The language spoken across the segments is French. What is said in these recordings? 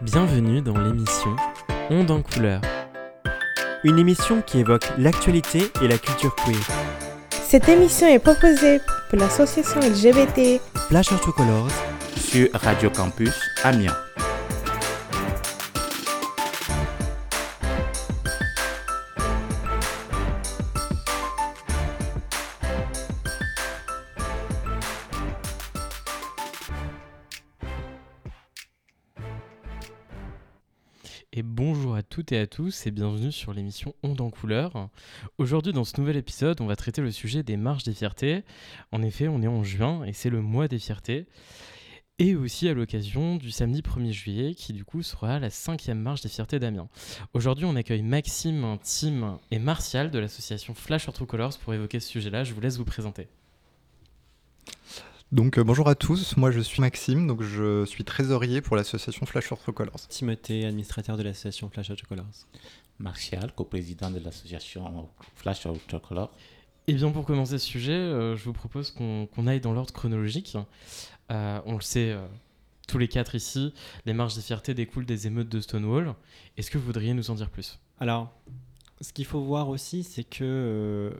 Bienvenue dans l'émission Onde en couleur. Une émission qui évoque l'actualité et la culture queer. Cette émission est proposée pour l'association LGBT Flash Colors sur Radio Campus Amiens. Et à tous et bienvenue sur l'émission Onde en couleur. Aujourd'hui dans ce nouvel épisode on va traiter le sujet des marches des fiertés. En effet on est en juin et c'est le mois des fiertés. Et aussi à l'occasion du samedi 1er juillet qui du coup sera la cinquième marche des fiertés d'Amiens. Aujourd'hui on accueille Maxime, Tim et Martial de l'association Flash or True Colors pour évoquer ce sujet-là. Je vous laisse vous présenter. Donc euh, bonjour à tous, moi je suis Maxime, donc je suis trésorier pour l'association Flash Colors. Timothée, administrateur de l'association Flash Colors. Martial, coprésident de l'association Flash of Colors. Et bien pour commencer ce sujet, euh, je vous propose qu'on aille dans l'ordre chronologique. Euh, on le sait euh, tous les quatre ici, les marches des fiertés découlent des émeutes de Stonewall. Est-ce que vous voudriez nous en dire plus? Alors, ce qu'il faut voir aussi, c'est que euh,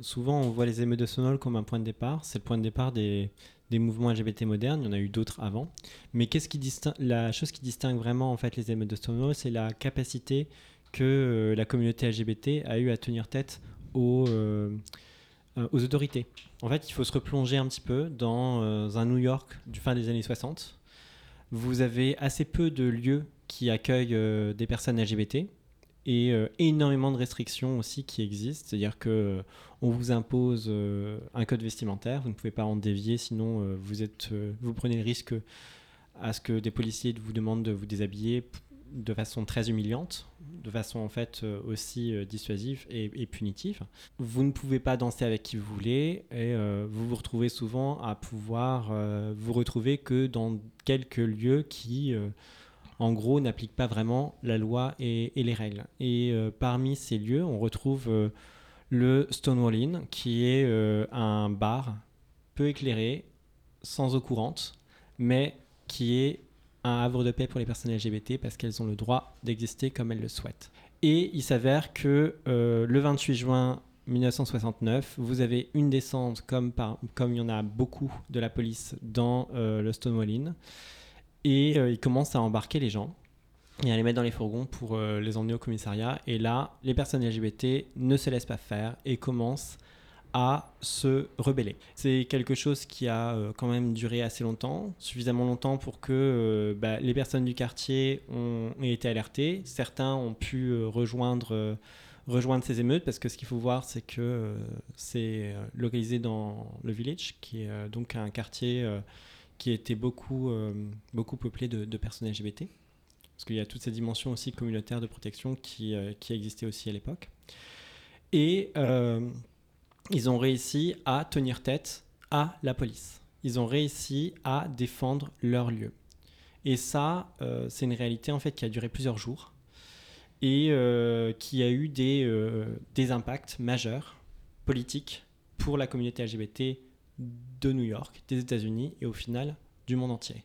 souvent on voit les émeutes de Stonewall comme un point de départ. C'est le point de départ des, des mouvements LGBT modernes. Il y en a eu d'autres avant. Mais qu'est-ce qui distingue, la chose qui distingue vraiment en fait les émeutes de Stonewall, c'est la capacité que euh, la communauté LGBT a eu à tenir tête aux, euh, euh, aux autorités. En fait, il faut se replonger un petit peu dans un New York du fin des années 60. Vous avez assez peu de lieux qui accueillent des personnes LGBT et euh, énormément de restrictions aussi qui existent. C'est-à-dire que euh, on vous impose euh, un code vestimentaire, vous ne pouvez pas en dévier, sinon vous êtes, vous prenez le risque à ce que des policiers vous demandent de vous déshabiller de façon très humiliante, de façon en fait aussi dissuasive et, et punitive. Vous ne pouvez pas danser avec qui vous voulez et vous vous retrouvez souvent à pouvoir vous retrouver que dans quelques lieux qui en gros, n'appliquent pas vraiment la loi et, les règles. Et euh, parmi ces lieux, on retrouve euh, le Stonewall Inn, qui est euh, un bar peu éclairé, sans eau courante, mais qui est un havre de paix pour les personnes LGBT parce qu'elles ont le droit d'exister comme elles le souhaitent. Et il s'avère que le 28 juin 1969, vous avez une descente comme, il y en a beaucoup de la police dans le Stonewall Inn et euh, ils commencent à embarquer les gens et à les mettre dans les fourgons pour euh, les emmener au commissariat. Et là, les personnes LGBT ne se laissent pas faire et commencent à se rebeller. C'est quelque chose qui a euh, quand même duré assez longtemps, suffisamment longtemps pour que euh, bah, les personnes du quartier ont, été alertées. Certains ont pu rejoindre, ces émeutes parce que ce qu'il faut voir, c'est que c'est localisé dans le village, qui est donc un quartier qui était beaucoup, euh, beaucoup peuplé de, personnes LGBT. Parce qu'il y a toute cette dimension aussi communautaire de protection qui, euh, qui existait aussi à l'époque. Et euh, ils ont réussi à tenir tête à la police. Ils ont réussi à défendre leur lieu. Et ça, euh, c'est une réalité en fait qui a duré plusieurs jours et qui a eu des, des impacts majeurs politiques pour la communauté LGBT de New York, des États-Unis et au final du monde entier.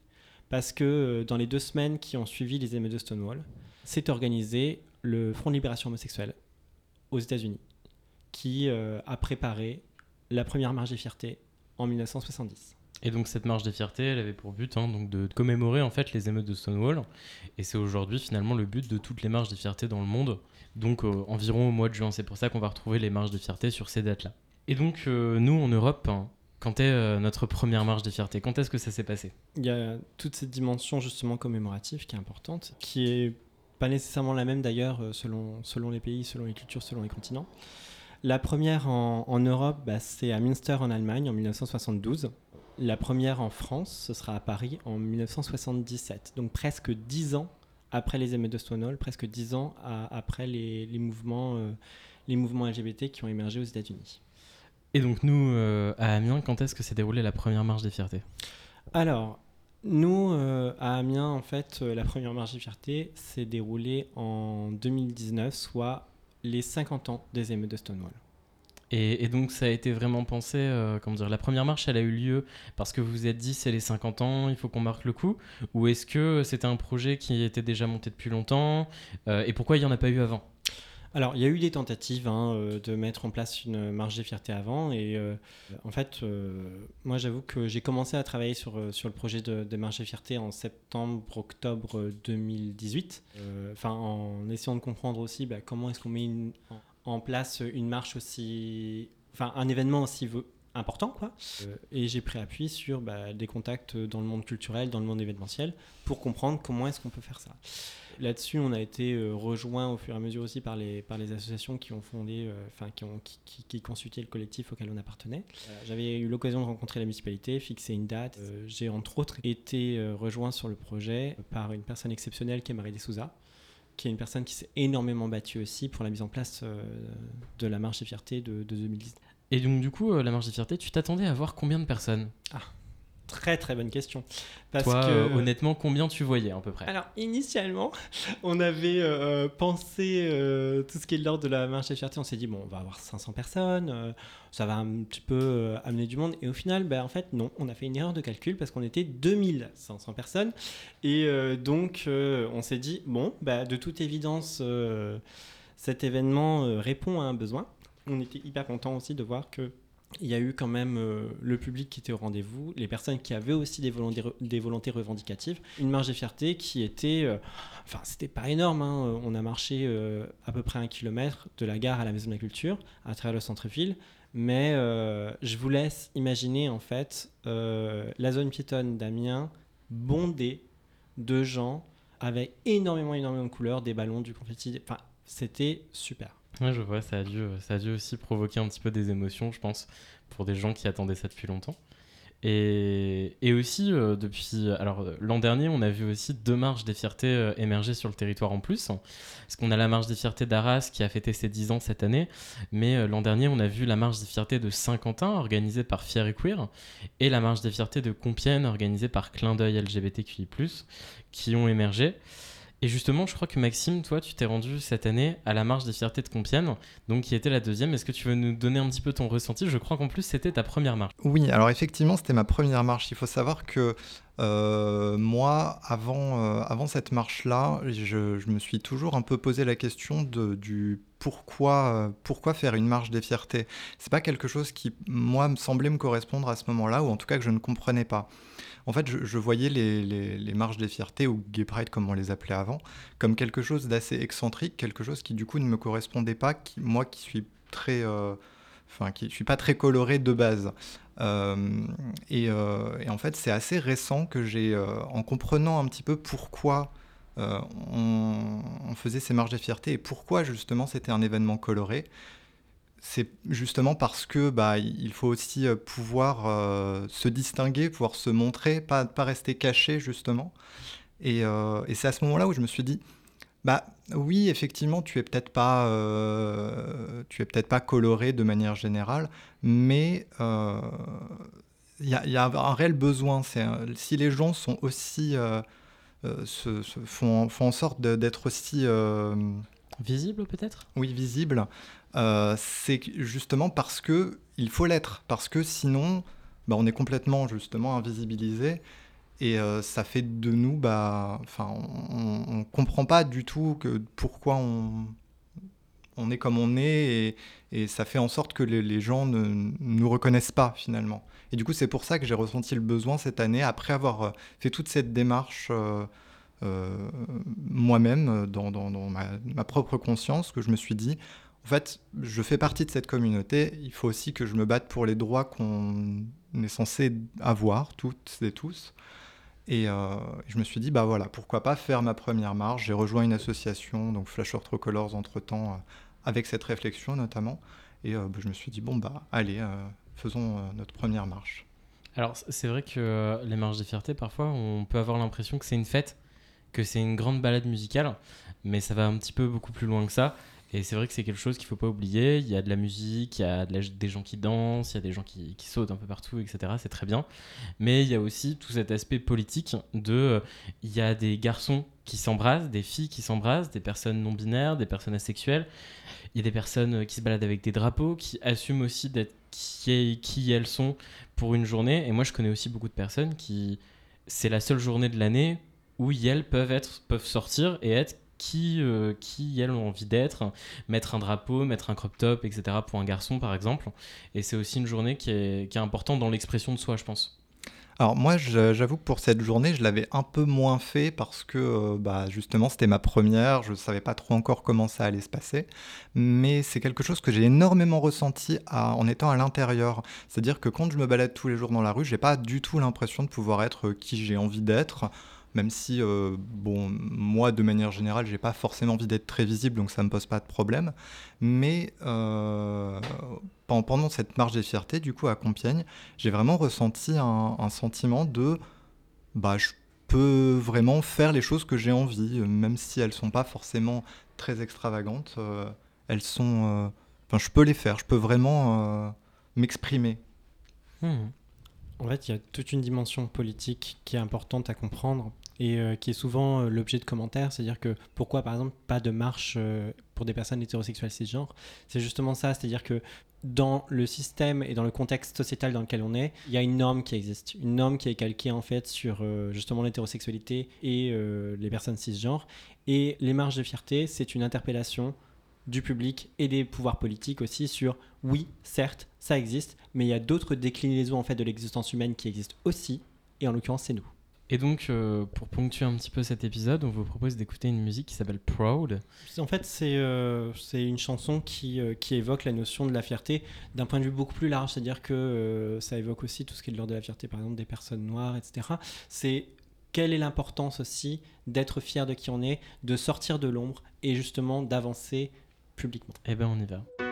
Parce que euh, dans les deux semaines qui ont suivi les émeutes de Stonewall, s'est organisé le Front de Libération Homosexuelle aux États-Unis, qui euh, a préparé la première marche des fiertés en 1970. Et donc cette marche des fiertés, elle avait pour but hein, donc de, commémorer en fait les émeutes de Stonewall. Et c'est aujourd'hui finalement le but de toutes les marches des fiertés dans le monde. Donc euh, environ au mois de juin. C'est pour ça qu'on va retrouver les marches des fiertés sur ces dates-là. Et donc nous en Europe, hein, quand est euh, notre première marche des fiertés? Quand est-ce que ça s'est passé? Il y a toute cette dimension justement commémorative qui est importante, qui est pas nécessairement la même d'ailleurs euh, selon, selon les pays, selon les cultures, selon les continents. La première en, Europe, bah, c'est à Münster en Allemagne en 1972. La première en France, ce sera à Paris en 1977. Donc presque dix ans après les émeutes de Stonewall, presque dix ans après les, mouvements, euh, les mouvements LGBT qui ont émergé aux États-Unis. Et donc nous, euh, à Amiens, quand est-ce que s'est déroulée la première marche des fiertés? Alors, nous, euh, à Amiens, en fait, euh, la première marche des fiertés s'est déroulée en 2019, soit les 50 ans des émeutes de Stonewall. Et, et donc ça a été vraiment pensé, comment dire, la première marche, elle a eu lieu parce que vous vous êtes dit c'est les 50 ans, il faut qu'on marque le coup, ou est-ce que c'était un projet qui était déjà monté depuis longtemps, et pourquoi il n'y en a pas eu avant? Alors, il y a eu des tentatives hein, euh, de mettre en place une marge des fiertés avant. Et euh, en fait, euh, moi, j'avoue que j'ai commencé à travailler sur, sur le projet de, de marge des fiertés en septembre-octobre 2018. Euh, Enfin, en essayant de comprendre aussi bah, comment est-ce qu'on met en, place une marche aussi. Enfin, un événement aussi important, quoi. Euh, et j'ai pris appui sur bah, des contacts dans le monde culturel, dans le monde événementiel, pour comprendre comment est-ce qu'on peut faire ça. Là-dessus, on a été euh, rejoint au fur et à mesure aussi par les, par les associations qui ont fondé, euh, enfin qui ont qui, qui, qui consultaient le collectif auquel on appartenait. J'avais eu l'occasion de rencontrer la municipalité, fixer une date. Euh, J'ai entre autres été rejoint sur le projet par une personne exceptionnelle qui est Marie Souza, qui est une personne qui s'est énormément battue aussi pour la mise en place de la marche des fiertés de, de 2010. Et donc du coup, euh, la marche des fiertés, tu t'attendais à voir combien de personnes? Très très bonne question. Parce Toi, que euh, honnêtement, combien tu voyais à peu près? Alors, initialement, on avait euh, pensé euh, tout ce qui est de l'ordre de la marche des fiertés. On s'est dit, bon, on va avoir 500 personnes, ça va un petit peu amener du monde. Et au final, ben, en fait, non, on a fait une erreur de calcul parce qu'on était 2500 personnes. Et donc, on s'est dit, bon, bah, de toute évidence, cet événement répond à un besoin. On était hyper content aussi de voir que il y a eu quand même euh, le public qui était au rendez-vous, les personnes qui avaient aussi des volontés, revendicatives, une marge de fierté qui était, euh, enfin c'était pas énorme, hein, euh, on a marché euh, à peu près un kilomètre de la gare à la maison de la culture, à travers le centre-ville, mais je vous laisse imaginer en fait la zone piétonne d'Amiens bondée de gens avec énormément, énormément de couleurs, des ballons, du confetti, enfin c'était super. Ouais, je vois, ça a, dû, euh, ça a dû aussi provoquer un petit peu des émotions, je pense, pour des gens qui attendaient ça depuis longtemps. Et, et aussi, euh, depuis. Alors, euh, l'an dernier, on a vu aussi deux marches des fiertés émerger sur le territoire en plus. Parce qu'on a la marche des fiertés d'Arras qui a fêté ses 10 ans cette année. Mais l'an dernier, on a vu la marche des fiertés de Saint-Quentin organisée par Fier et Queer. Et la marche des fiertés de Compiègne organisée par Clin d'œil LGBTQI, qui ont émergé. Et justement, je crois que Maxime, toi, tu t'es rendu cette année à la marche des fiertés de Compiègne, donc qui était la deuxième. Est-ce que tu veux nous donner un petit peu ton ressenti? Je crois qu'en plus, c'était ta première marche. Oui, alors effectivement, c'était ma première marche. Il faut savoir que euh, moi, avant, euh, avant cette marche-là, je, je me suis toujours un peu posé la question de, du pourquoi, euh, pourquoi faire une marche des fiertés? C'est pas quelque chose qui, moi, me semblait me correspondre à ce moment-là, ou en tout cas que je ne comprenais pas. En fait, je, voyais les, les- les marches des fiertés, ou Gay Pride comme on les appelait avant, comme quelque chose d'assez excentrique, quelque chose qui du coup ne me correspondait pas, moi qui suis très... euh, qui ne suis pas très coloré de base. Euh, et, euh, et en fait, c'est assez récent que j'ai, en comprenant un petit peu pourquoi on, on faisait ces marches de fierté et pourquoi justement c'était un événement coloré, c'est justement parce que bah, il faut aussi euh, pouvoir euh, se distinguer, pouvoir se montrer, pas, pas rester caché justement. Et, euh, et c'est à ce moment-là où je me suis dit, bah oui, effectivement, tu es peut-être pas, euh, tu es peut-être pas coloré de manière générale, mais il y, a- il y a un réel besoin. C'est si les gens sont aussi se, se font, font en sorte d'être aussi Visible peut-être? Oui, visibles, euh, c'est justement parce que il faut l'être, parce que sinon, bah, on est complètement justement invisibilisé et euh, ça fait de nous, bah, enfin, on, on comprend pas du tout pourquoi on est comme on est et, ça fait en sorte que les, gens ne nous reconnaissent pas finalement. Et du coup, c'est pour ça que j'ai ressenti le besoin cette année, après avoir euh, fait toute cette démarche moi-même, dans, ma propre conscience, que je me suis dit, en fait, je fais partie de cette communauté, il faut aussi que je me batte pour les droits qu'on est censé avoir, toutes et tous. Et euh, je me suis dit, bah voilà, pourquoi pas faire ma première marche. J'ai rejoint une association, donc Flash Colors, entre-temps, euh, avec cette réflexion notamment. Et euh, bah, je me suis dit, bon, bah allez, faisons notre première marche. Alors, c'est vrai que les marches des fiertés, parfois, on peut avoir l'impression que c'est une fête, que c'est une grande balade musicale, mais ça va un petit peu beaucoup plus loin que ça. Et c'est vrai que c'est quelque chose qu'il faut pas oublier. Il y a de la musique, il y a des gens qui dansent, il y a des gens qui, qui sautent un peu partout, etc. C'est très bien. Mais il y a aussi tout cet aspect politique de. euh, Il y a des garçons qui s'embrassent, des filles qui s'embrassent, des personnes non binaires, des personnes asexuelles. Il y a des personnes euh, qui se baladent avec des drapeaux, qui assument aussi d'être qui, qui elles sont pour une journée. Et moi, je connais aussi beaucoup de personnes qui. C'est la seule journée de l'année où elles peuvent, être, peuvent sortir et être qui, euh, qui elles ont envie d'être, mettre un drapeau, mettre un crop top, etc. pour un garçon par exemple. Et c'est aussi une journée qui est, importante dans l'expression de soi, je pense. Alors moi, je- j'avoue que pour cette journée, je l'avais un peu moins fait parce que euh, bah, justement, c'était ma première, je ne savais pas trop encore comment ça allait se passer, mais c'est quelque chose que j'ai énormément ressenti en étant à l'intérieur. C'est-à-dire que quand je me balade tous les jours dans la rue, j'ai pas du tout l'impression de pouvoir être qui j'ai envie d'être. Même si, euh, bon, moi, de manière générale, j'ai pas forcément envie d'être très visible, donc ça me pose pas de problème. Mais euh, pen- pendant cette marche des fiertés, du coup, à Compiègne, j'ai vraiment ressenti un, sentiment de bah je peux vraiment faire les choses que j'ai envie, euh, même si elles sont pas forcément très extravagantes, elles sont enfin je peux les faire, je peux vraiment m'exprimer. Hmm. En fait, il y a toute une dimension politique qui est importante à comprendre et euh, qui est souvent euh, l'objet de commentaires. C'est-à-dire que pourquoi, par exemple, pas de marche euh, pour des personnes hétérosexuelles cisgenres? C'est justement ça. C'est-à-dire que dans le système et dans le contexte sociétal dans lequel on est, il y a une norme qui existe. Une norme qui est calquée en fait sur justement l'hétérosexualité et les personnes cisgenres. Et les marches de fierté, c'est une interpellation du public et des pouvoirs politiques aussi sur oui, certes, ça existe, mais il y a d'autres déclinaisons en fait de l'existence humaine qui existent aussi, et en l'occurrence c'est nous. Et donc, euh, pour ponctuer un petit peu cet épisode, on vous propose d'écouter une musique qui s'appelle Proud. En fait, c'est euh, une chanson qui, euh, qui évoque la notion de la fierté d'un point de vue beaucoup plus large, c'est-à-dire que euh, ça évoque aussi tout ce qui est de l'ordre de la fierté, par exemple des personnes noires, etc. C'est quelle est l'importance aussi d'être fier de qui on est, de sortir de l'ombre et justement d'avancer publiquement. Eh ben, on y va.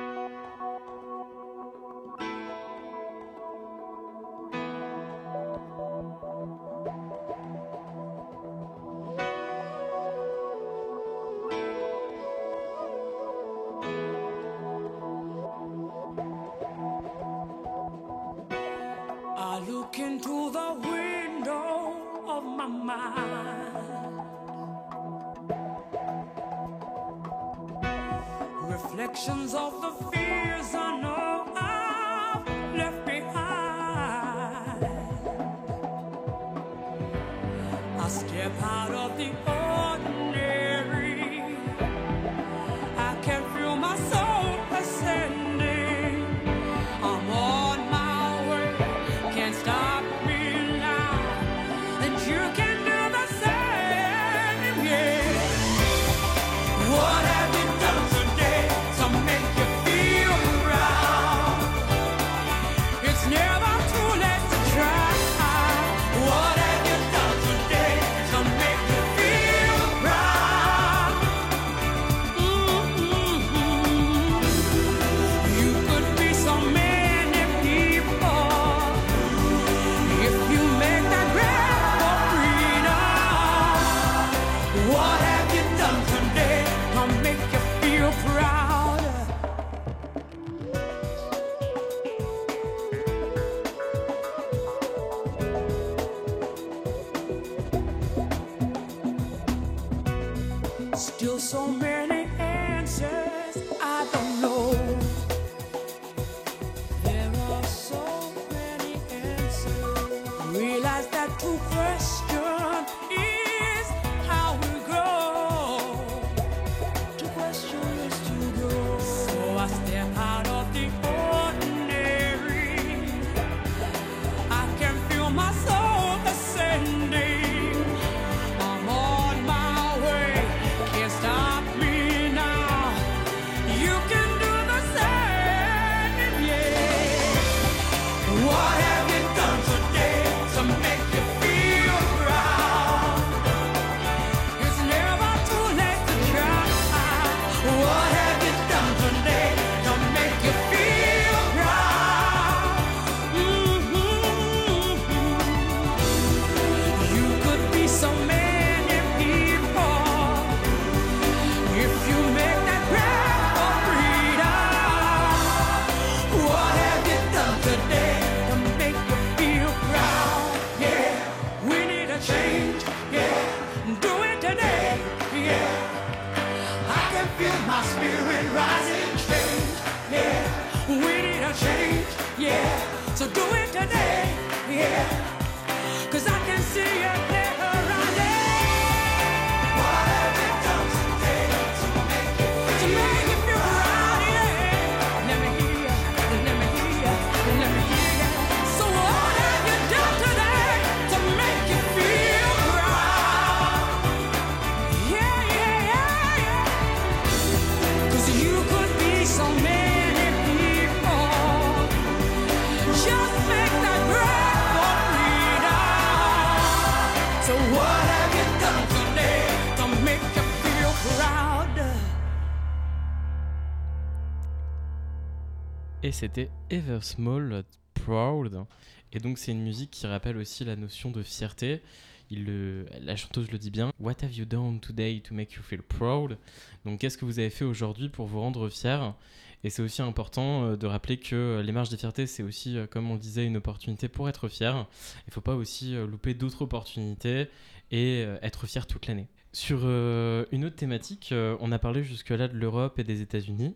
C'était Ever Small Proud. Et donc c'est une musique qui rappelle aussi la notion de fierté. La chanteuse le dit bien. What have you done today to make you feel proud? Donc qu'est-ce que vous avez fait aujourd'hui pour vous rendre fier? Et c'est aussi important euh, de rappeler que euh, les marches des fiertés, c'est aussi, euh, comme on disait, une opportunité pour être fier. Il ne faut pas aussi louper d'autres opportunités et être fier toute l'année. Sur une autre thématique, on a parlé jusque-là de l'Europe et des États-Unis.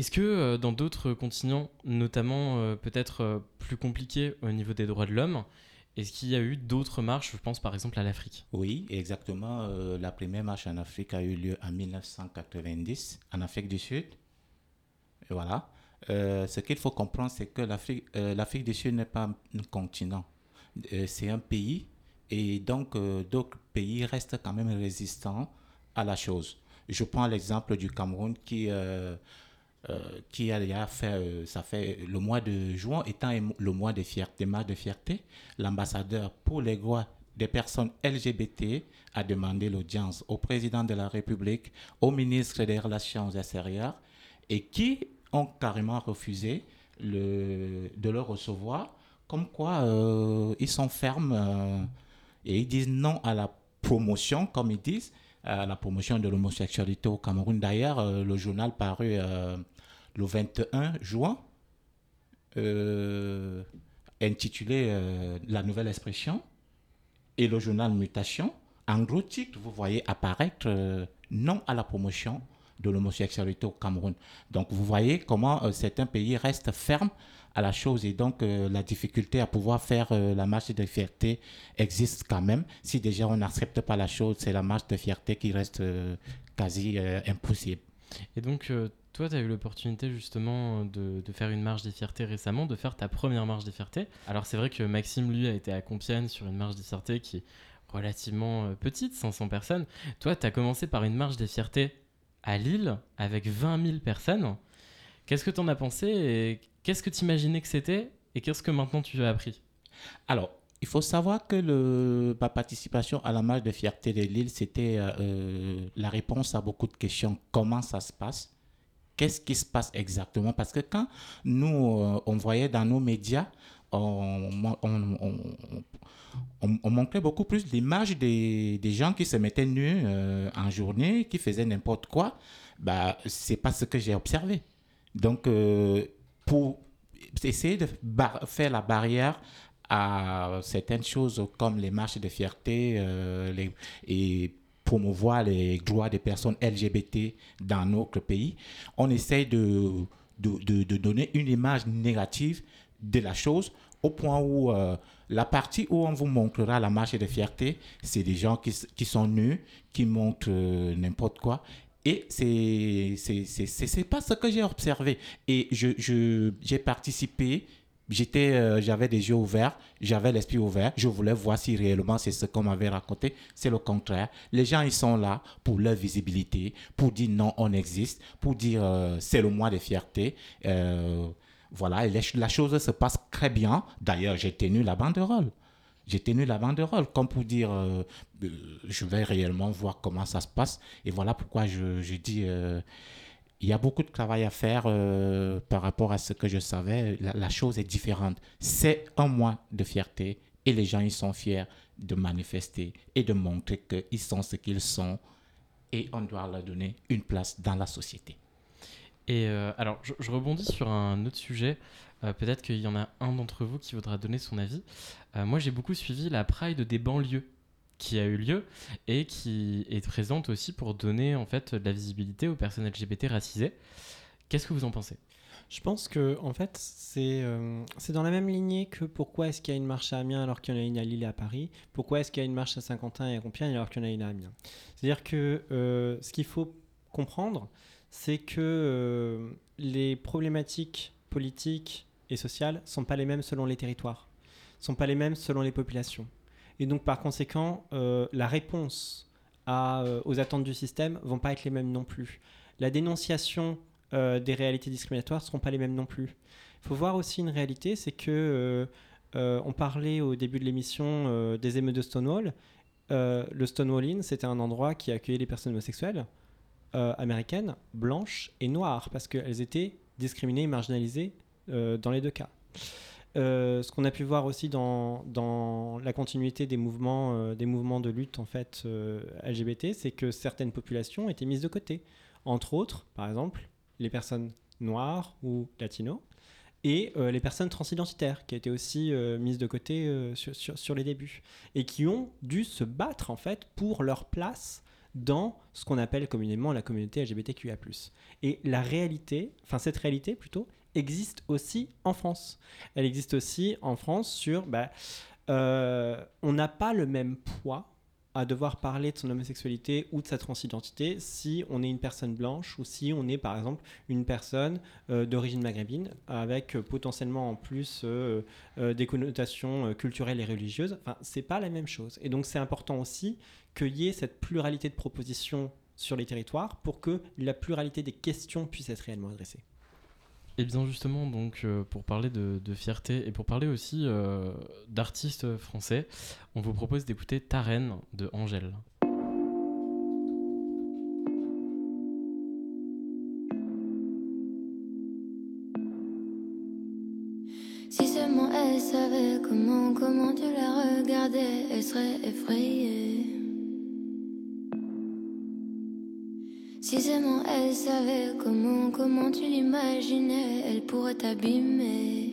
Est-ce que euh, dans d'autres continents, notamment euh, peut-être euh, plus compliqués au niveau des droits de l'homme, est-ce qu'il y a eu d'autres marches Je pense par exemple à l'Afrique? Oui, exactement. la première marche en Afrique a eu lieu en 1990, en Afrique du Sud. Voilà. Ce qu'il faut comprendre, c'est que l'Afrique euh, du Sud n'est pas un continent. C'est un pays. Et donc, d'autres pays restent quand même résistants à la chose. Je prends l'exemple du Cameroun qui, qui a fait, euh, ça fait le mois de juin étant le mois de fierté, marche de fierté, l'ambassadeur pour les droits des personnes LGBT a demandé l'audience au président de la République, au ministre des Relations extérieures, et qui ont carrément refusé de le recevoir, comme quoi euh, ils sont fermes euh, et ils disent non à la promotion, comme ils disent, à la promotion de l'homosexualité au Cameroun. D'ailleurs, euh, le journal paru euh, le 21 juin, euh, intitulé euh, La nouvelle expression, et le journal Mutation, en gros titre, vous voyez apparaître euh, non à la promotion de l'homosexualité au Cameroun. Donc vous voyez comment euh, certains pays restent fermes à la chose et donc euh, la difficulté à pouvoir faire euh, la marche de fierté existe quand même. Si déjà on n'accepte pas la chose, c'est la marche de fierté qui reste euh, quasi impossible. Et donc toi, tu as eu l'opportunité justement de, de faire une marche des fiertés récemment, de faire ta première marche des fiertés. Alors c'est vrai que Maxime, lui, a été à Compiègne sur une marche des fiertés qui est relativement petite, 500 personnes. Toi, tu as commencé par une marche des fiertés à Lille avec 20 000 personnes. Qu'est-ce que tu en as pensé et qu'est-ce que tu imaginais que c'était et qu'est-ce que maintenant tu as appris? Alors, il faut savoir que le, ma participation à la marche de fierté de Lille, c'était euh, euh, la réponse à beaucoup de questions. Comment ça se passe? Qu'est-ce qui se passe exactement? Parce que quand nous, euh, on voyait dans nos médias, on, montrait beaucoup plus l'image des, gens qui se mettaient nus en journée, qui faisaient n'importe quoi. Bah, c'est pas ce que j'ai observé. Donc, pour essayer de faire la barrière à certaines choses comme les marches de fierté euh, et promouvoir les droits des personnes LGBT dans notre pays, on essaye de, de, de- donner une image négative de la chose au point où euh, la partie où on vous montrera la marche de fierté, c'est des gens qui, qui sont nus, qui montrent euh, n'importe quoi. Et c'est pas ce que j'ai observé. Et je, je- j'ai participé, j'étais, euh, j'avais des yeux ouverts, j'avais l'esprit ouvert, je voulais voir si réellement c'est ce qu'on m'avait raconté. C'est le contraire. Les gens, ils sont là pour leur visibilité, pour dire non, on existe, pour dire euh, c'est le mois de fierté. Euh, voilà, et la chose se passe très bien. D'ailleurs, j'ai tenu la banderole. J'ai tenu la banderole comme pour dire euh, euh, je vais réellement voir comment ça se passe. Et voilà pourquoi je, je dis euh, il y a beaucoup de travail à faire par rapport à ce que je savais. La, chose est différente. C'est un mois de fierté et les gens ils sont fiers de manifester et de montrer qu'ils sont ce qu'ils sont et on doit leur donner une place dans la société. Et alors, je rebondis sur un autre sujet. Euh, Peut-être qu'il y en a un d'entre vous qui voudra donner son avis. Euh, moi, j'ai beaucoup suivi la Pride des banlieues qui a eu lieu et qui est présente aussi pour donner en fait de la visibilité aux personnes LGBT racisées. Qu'est-ce que vous en pensez? Je pense que en fait c'est euh, c'est dans la même lignée que pourquoi est-ce qu'il y a une marche à Amiens alors qu'il y en a une à Lille et à Paris? Pourquoi est-ce qu'il y a une marche à Saint-Quentin et à Compiègne alors qu'il y en a une à Amiens? C'est-à-dire que ce qu'il faut comprendre, c'est que les problématiques politiques et sociales sont pas les mêmes selon les territoires, sont pas les mêmes selon les populations. Et donc par conséquent, euh, la réponse euh, aux attentes du système vont pas être les mêmes non plus. La dénonciation euh, des réalités discriminatoires seront pas les mêmes non plus. Il faut voir aussi une réalité, c'est que on parlait au début de l'émission des émeutes de Stonewall. le Stonewall Inn, c'était un endroit qui accueillait les personnes homosexuelles américaines, blanches et noires, parce qu'elles étaient discriminées et marginalisées dans les deux cas. Euh, ce qu'on a pu voir aussi dans, dans la continuité des mouvements, euh, des mouvements de lutte en fait euh, LGBT, c'est que certaines populations étaient mises de côté. Entre autres, par exemple, les personnes noires ou latinos et euh, les personnes transidentitaires qui étaient aussi euh, mises de côté euh, sur, sur- sur les débuts et qui ont dû se battre en fait pour leur place dans ce qu'on appelle communément la communauté LGBTQIA+. Et la réalité, enfin cette réalité plutôt, existe aussi en France. Elle existe aussi en France sur, bah, euh, on n'a pas le même poids à devoir parler de son homosexualité ou de sa transidentité si on est une personne blanche ou si on est par exemple une personne euh, d'origine maghrébine avec euh, potentiellement en plus des connotations culturelles et religieuses. Enfin, c'est pas la même chose. Et donc c'est important aussi qu'il y ait cette pluralité de propositions sur les territoires pour que la pluralité des questions puisse être réellement adressée. Et bien justement, donc, euh, pour parler de, fierté et pour parler aussi euh, d'artistes français, on vous propose d'écouter Ta Reine de Angèle. Si seulement elle savait comment, comment tu la regardais, elle serait effrayée. Si seulement elle savait comment, comment tu l'imaginais, elle pourrait t'abîmer.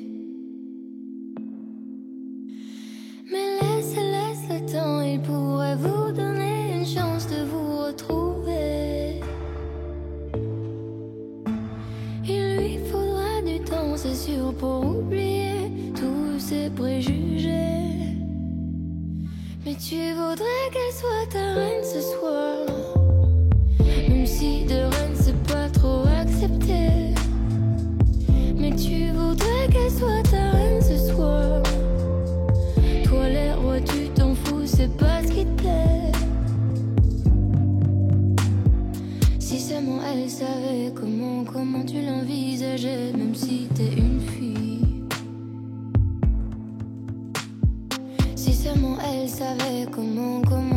Elle savait comment, comment tu l'envisageais, même si t'es une fille. Si seulement elle savait comment, comment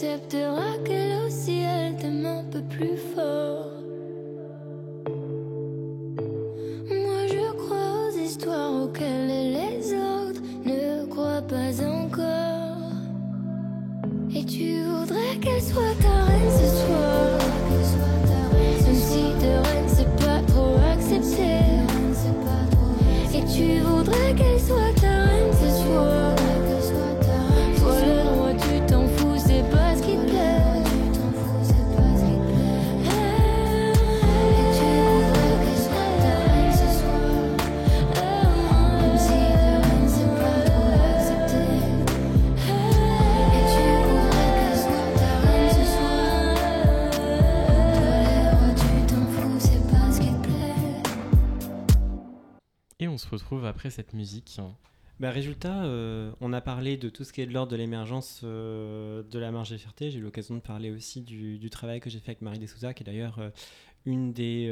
acceptera qu'elle cette musique. Bah, résultat, euh, on a parlé de tout ce qui est de l'ordre de l'émergence euh, de la marge des fiertés. J'ai eu l'occasion de parler aussi du, travail que j'ai fait avec Marie Dessouza, qui est d'ailleurs euh, une des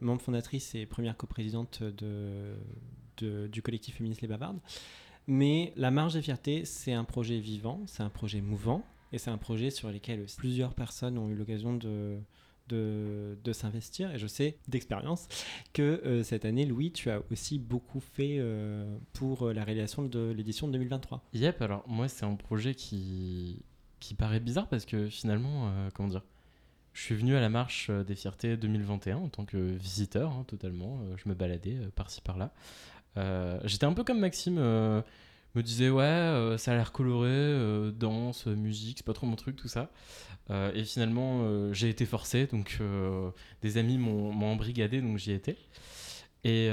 membres fondatrices et première coprésidente de, de- du collectif féministe Les Bavardes. Mais la marche des fiertés, c'est un projet vivant, c'est un projet mouvant, et c'est un projet sur lequel plusieurs personnes ont eu l'occasion de, de, s'investir. Et je sais d'expérience que euh, cette année, Louis, tu as aussi beaucoup fait euh, pour euh, la réalisation de l'édition de 2023. Yep, alors moi c'est un projet qui, qui paraît bizarre parce que finalement, comment dire, je suis venu à la marche des fiertés 2021 en tant que visiteur, hein, totalement. Je me baladais par-ci par-là. J'étais un peu comme Maxime, me disait ouais, euh, ça a l'air coloré, euh, danse, musique, c'est pas trop mon truc tout ça. Euh, et finalement, j'ai été forcé, donc des amis m'ont embrigadé, donc j'y étais. Et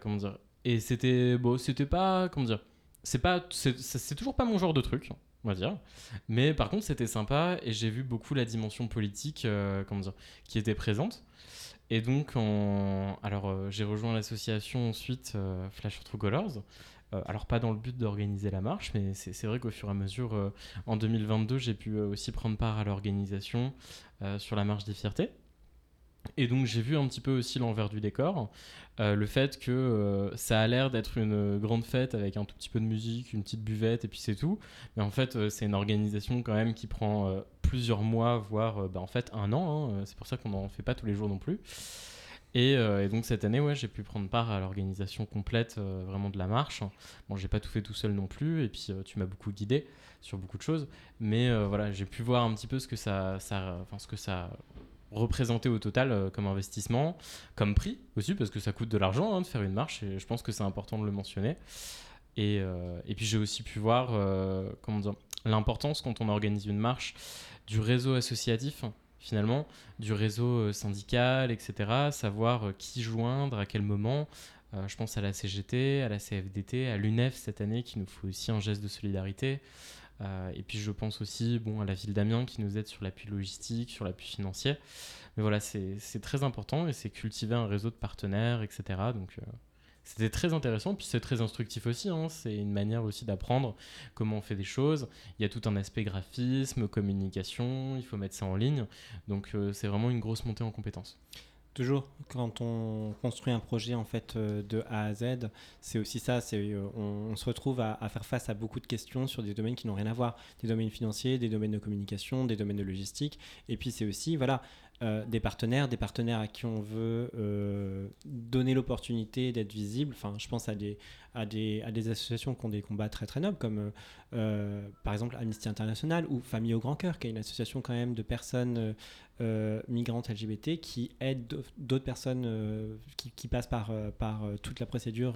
comment dire, et c'était bon, c'était pas comment dire c'est pas c'est toujours pas mon genre de truc on va dire mais par contre c'était sympa et j'ai vu beaucoup la dimension politique comment dire qui était présente et donc en alors j'ai rejoint l'association ensuite euh, Flash True Colors alors pas dans le but d'organiser la marche mais c'est vrai qu'au fur et à mesure euh, en 2022 j'ai pu euh, aussi prendre part à l'organisation euh, sur la marche des fiertés et donc j'ai vu un petit peu aussi l'envers du décor, Euh, le fait que euh, ça a l'air d'être une grande fête avec un tout petit peu de musique, une petite buvette et puis c'est tout. Mais en fait euh, c'est une organisation quand même qui prend euh, plusieurs mois, voire euh, bah, en fait un an. hein. C'est pour ça qu'on n'en fait pas tous les jours non plus. Et, euh, et donc cette année, ouais, j'ai pu prendre part à l'organisation complète euh, vraiment de la marche. Bon, j'ai pas tout fait tout seul non plus, et puis euh, tu m'as beaucoup guidé sur beaucoup de choses, mais voilà, j'ai pu voir un petit peu ce que ça, enfin, ce que ça représentait au total comme investissement, comme prix aussi, parce que ça coûte de l'argent hein, de faire une marche, et je pense que c'est important de le mentionner. Et, et puis j'ai aussi pu voir l'importance quand on organise une marche du réseau associatif finalement, du réseau euh, syndical, etc. Savoir euh, qui joindre, à quel moment. Euh, je pense à la CGT, à la CFDT, à l'UNEF cette année qui nous fait aussi un geste de solidarité. Et puis je pense aussi bon, à la ville d'Amiens qui nous aide sur l'appui logistique, sur l'appui financier. Mais voilà, c'est très important et c'est cultiver un réseau de partenaires, etc. Donc c'était très intéressant, puis c'est très instructif aussi. hein. C'est une manière aussi d'apprendre comment on fait des choses. Il y a tout un aspect graphisme, communication, il faut mettre ça en ligne. Donc euh, c'est vraiment une grosse montée en compétences. Toujours, quand on construit un projet en fait euh, de A à Z, c'est aussi ça. C'est euh, on, se retrouve à, à faire face à beaucoup de questions sur des domaines qui n'ont rien à voir, des domaines financiers, des domaines de communication, des domaines de logistique. Et puis c'est aussi voilà euh, des partenaires, des partenaires à qui on veut euh, donner l'opportunité d'être visible. Enfin, je pense à des à des à des associations qui ont des combats très très nobles comme euh, par exemple Amnesty International ou Famille au Grand Cœur, qui est une association quand même de personnes migrantes LGBT qui aident d'au- d'autres personnes qui, qui passent par, par toute la procédure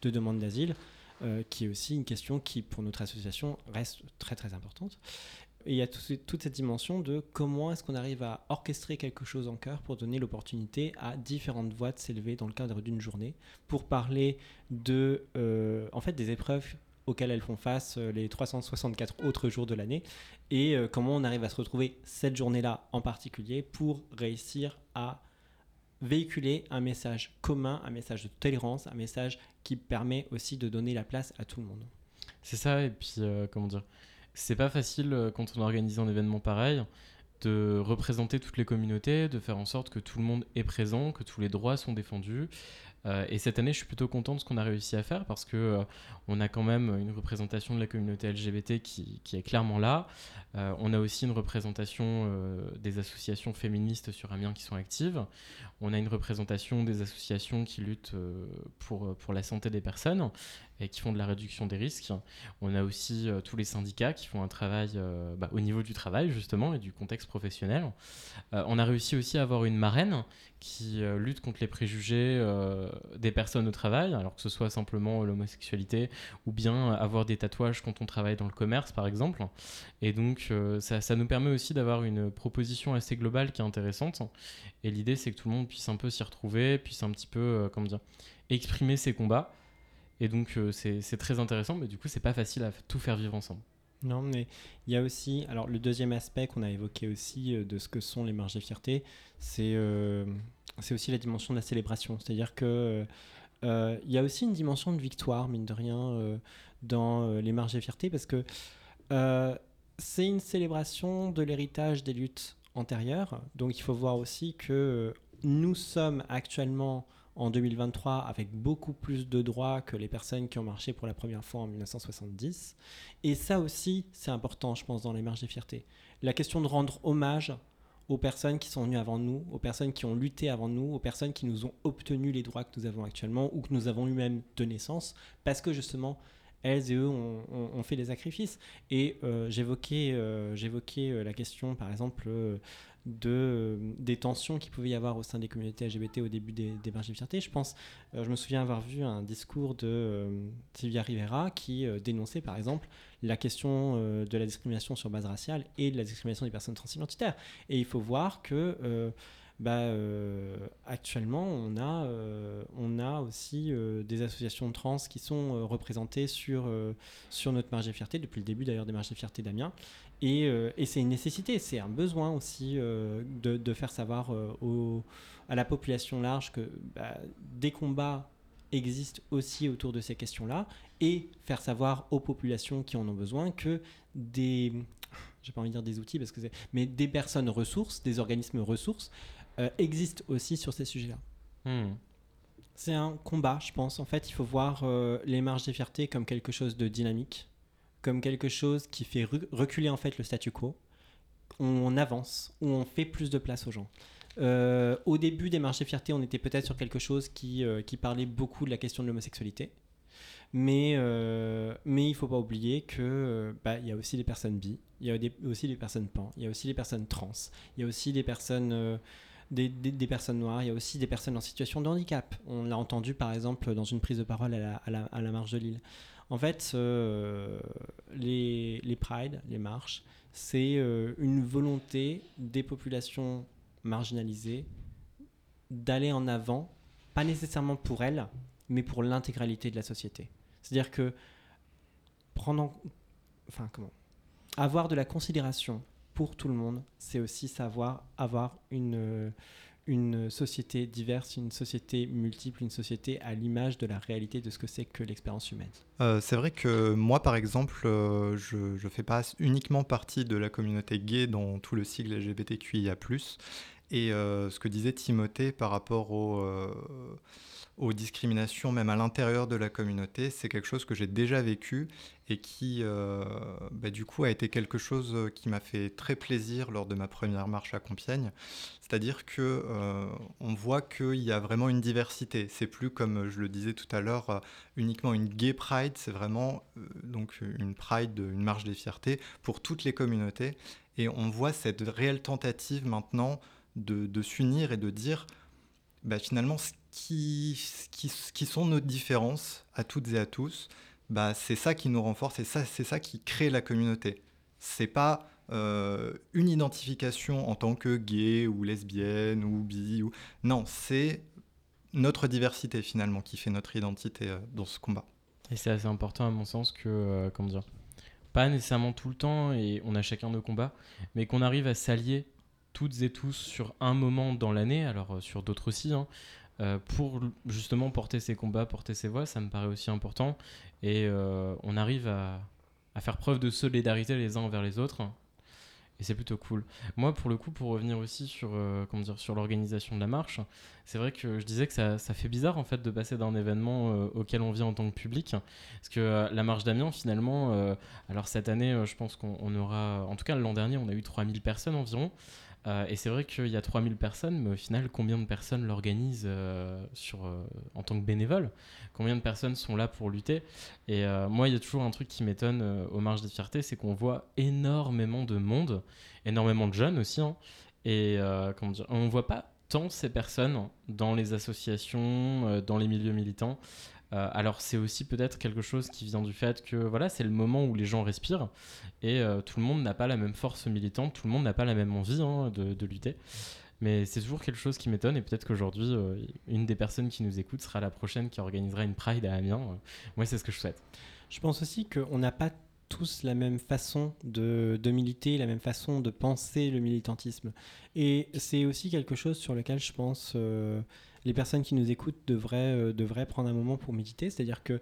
de demande d'asile, qui est aussi une question qui, pour notre association, reste très très importante. Et il y a toute cette dimension de comment est-ce qu'on arrive à orchestrer quelque chose en cœur pour donner l'opportunité à différentes voix de s'élever dans le cadre d'une journée, pour parler de, euh, en fait, des épreuves auxquelles elles font face euh, les 364 autres jours de l'année et euh, comment on arrive à se retrouver cette journée-là en particulier pour réussir à véhiculer un message commun, un message de tolérance, un message qui permet aussi de donner la place à tout le monde. C'est ça, et puis comment dire, c'est pas facile euh, quand on organise un événement pareil de représenter toutes les communautés, de faire en sorte que tout le monde est présent, que tous les droits sont défendus. Euh, et cette année, je suis plutôt content de ce qu'on a réussi à faire parce que euh, on a quand même une représentation de la communauté LGBT qui, est clairement là. On a aussi une représentation des associations féministes sur Amiens qui sont actives. On a une représentation des associations qui luttent pour, pour la santé des personnes et qui font de la réduction des risques. On a aussi euh, tous les syndicats qui font un travail euh, bah, au niveau du travail justement et du contexte professionnel. Euh, on a réussi aussi à avoir une marraine qui lutte contre les préjugés des personnes au travail, alors que ce soit simplement l'homosexualité ou bien avoir des tatouages quand on travaille dans le commerce par exemple. Et donc ça, ça nous permet aussi d'avoir une proposition assez globale qui est intéressante. Et l'idée c'est que tout le monde puisse un peu s'y retrouver, puisse un petit peu, comment dire, exprimer ses combats. Et donc euh, c'est très intéressant, mais du coup c'est pas facile à tout faire vivre ensemble. Non, mais il y a aussi, alors le deuxième aspect qu'on a évoqué aussi euh, de ce que sont les marges des fiertés, c'est euh, c'est aussi la dimension de la célébration. C'est-à-dire que euh, il y a aussi une dimension de victoire, mine de rien, euh, dans euh, les marges des fiertés, parce que euh, c'est une célébration de l'héritage des luttes antérieures. Donc il faut voir aussi que euh, nous sommes actuellement en 2023 avec beaucoup plus de droits que les personnes qui ont marché pour la première fois en 1970. Et ça aussi, c'est important, je pense, dans les marches des fiertés. La question de rendre hommage aux personnes qui sont venues avant nous, aux personnes qui ont lutté avant nous, aux personnes qui nous ont obtenu les droits que nous avons actuellement ou que nous avons eu même de naissance, parce que justement, elles et eux ont, fait des sacrifices. Et euh, j'évoquais euh, euh, la question, par exemple, de, euh, des tensions qu'il pouvait y avoir au sein des communautés LGBT au début des, des marches de fierté. Je pense, euh, je me souviens avoir vu un discours de euh, Sylvia Rivera qui dénonçait, par exemple, la question de la discrimination sur base raciale et de la discrimination des personnes transidentitaires. Et il faut voir que bah, euh, actuellement, on a, euh, on a aussi euh, des associations trans qui sont représentées sur, sur notre de fierté, depuis le début d'ailleurs des marges de fierté d'Amiens. Et, c'est une nécessité, c'est un besoin aussi de, faire savoir à la population large que bah, des combats existent aussi autour de ces questions-là et faire savoir aux populations qui en ont besoin que des, j'ai pas envie de dire des outils parce que mais des personnes ressources, des organismes ressources euh, existent aussi sur ces sujets-là. Hmm. C'est un combat, je pense. En fait, il faut voir euh, les marges des fiertés comme quelque chose de dynamique, comme quelque chose qui fait re- reculer en fait le statu quo. On avance, où on fait plus de place aux gens. Euh, au début des marches des fiertés, on était peut-être sur quelque chose qui, euh, qui parlait beaucoup de la question de l'homosexualité. Mais, euh, mais il faut pas oublier que bah, y a aussi des personnes bi, il y a des- aussi des personnes pan, il y a aussi des personnes trans, il y a aussi des personnes des, personnes noires, il y a aussi des personnes en situation de handicap. On l'a entendu par exemple dans une prise de parole à la, à marche de Lille. En fait, euh, les, prides, les marches, c'est euh, une volonté des populations marginalisées d'aller en avant, pas nécessairement pour elles, mais pour l'intégralité de la société. C'est-à-dire que prendre en- enfin comment avoir de la considération pour tout le monde, c'est aussi savoir avoir une, euh, une société diverse, une société multiple, une société à l'image de la réalité de ce que c'est que l'expérience humaine. Euh, c'est vrai que moi, par exemple, euh, je ne fais pas uniquement partie de la communauté gay dans tout le sigle LGBTQIA+. Et euh, ce que disait Timothée par rapport euh, aux discriminations, même à l'intérieur de la communauté, c'est quelque chose que j'ai déjà vécu et qui, euh, bah, du coup, a été quelque chose qui m'a fait très plaisir lors de ma première marche à Compiègne. C'est-à-dire que on voit qu'il y a vraiment une diversité. C'est plus comme je le disais tout à l'heure, uniquement une gay pride. C'est vraiment donc une pride, une marche des fiertés pour toutes les communautés. Et on voit cette réelle tentative maintenant de, s'unir et de dire, bah, finalement, ce qui sont nos différences à toutes et à tous, bah, c'est ça qui nous renforce et ça, c'est ça qui crée la communauté. C'est pas euh, une identification en tant que gay ou lesbienne ou bi. Ou... Non, c'est notre diversité finalement qui fait notre identité euh, dans ce combat. Et c'est assez important à mon sens que, euh, comment dire, pas nécessairement tout le temps et on a chacun nos combats, mais qu'on arrive à s'allier toutes et tous sur un moment dans l'année, alors euh, sur d'autres aussi, hein, euh, pour justement porter ses combats, porter ses voix, ça me paraît aussi important. Et euh, on arrive à, faire preuve de solidarité les uns envers les autres. Et c'est plutôt cool. Moi, pour le coup, pour revenir aussi sur, comment dire, sur l'organisation de la marche, c'est vrai que je disais que ça, fait bizarre en fait de passer d'un événement auquel on vient en tant que public. Parce que la marche d'Amiens, finalement, alors cette année, je pense qu'on on aura, en tout cas l'an dernier, on a eu 3000 personnes environ. Euh, et c'est vrai qu'il y a 3000 personnes, mais au final, combien de personnes l'organisent euh, euh, en tant que bénévole? Combien de personnes sont là pour lutter? Et moi, il y a toujours un truc qui m'étonne aux marches des fiertés, c'est qu'on voit énormément de monde, énormément de jeunes aussi. hein. et comment dire, on voit pas tant ces personnes dans les associations, dans les milieux militants. Euh, alors c'est aussi peut-être quelque chose qui vient du fait que voilà c'est le moment où les gens respirent et euh, tout le monde n'a pas la même force militante, tout le monde n'a pas la même envie hein, de, lutter. Mais c'est toujours quelque chose qui m'étonne et peut-être qu'aujourd'hui euh, une des personnes qui nous écoute sera la prochaine qui organisera une Pride à Amiens. Moi c'est ce que je souhaite. Je pense aussi qu'on n'a pas tous la même façon de, de militer, la même façon de penser le militantisme. Et c'est aussi quelque chose sur lequel je pense les personnes qui nous écoutent devraient, euh, devraient prendre un moment pour méditer. C'est-à-dire que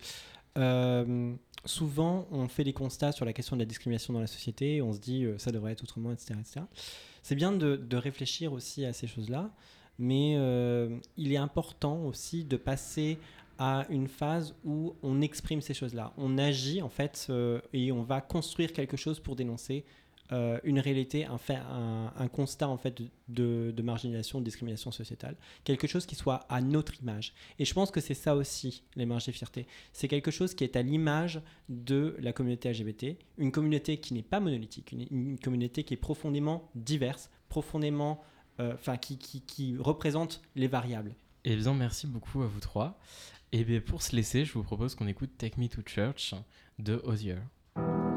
euh, souvent, on fait des constats sur la question de la discrimination dans la société, on se dit euh, ça devrait être autrement, etc. etc. C'est bien de, de réfléchir aussi à ces choses-là, mais il est important aussi de passer à une phase où on exprime ces choses-là. On agit en fait et on va construire quelque chose pour dénoncer euh, une réalité, un, constat en fait de, marginalisation, de discrimination sociétale. Quelque chose qui soit à notre image. Et je pense que c'est ça aussi, les marges des fiertés. C'est quelque chose qui est à l'image de la communauté LGBT, une communauté qui n'est pas monolithique, une, communauté qui est profondément diverse, profondément, euh, enfin, qui, représente les variables. Eh bien, merci beaucoup à vous trois. Et bien, pour se laisser, je vous propose qu'on écoute Take Me to Church de Osier.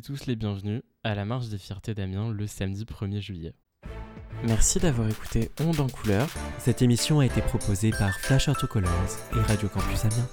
Tous les bienvenus à la marche des fiertés d'Amiens le samedi 1er juillet. Merci d'avoir écouté Onde en couleur. Cette émission a été proposée par Flash Colors et Radio Campus Amiens.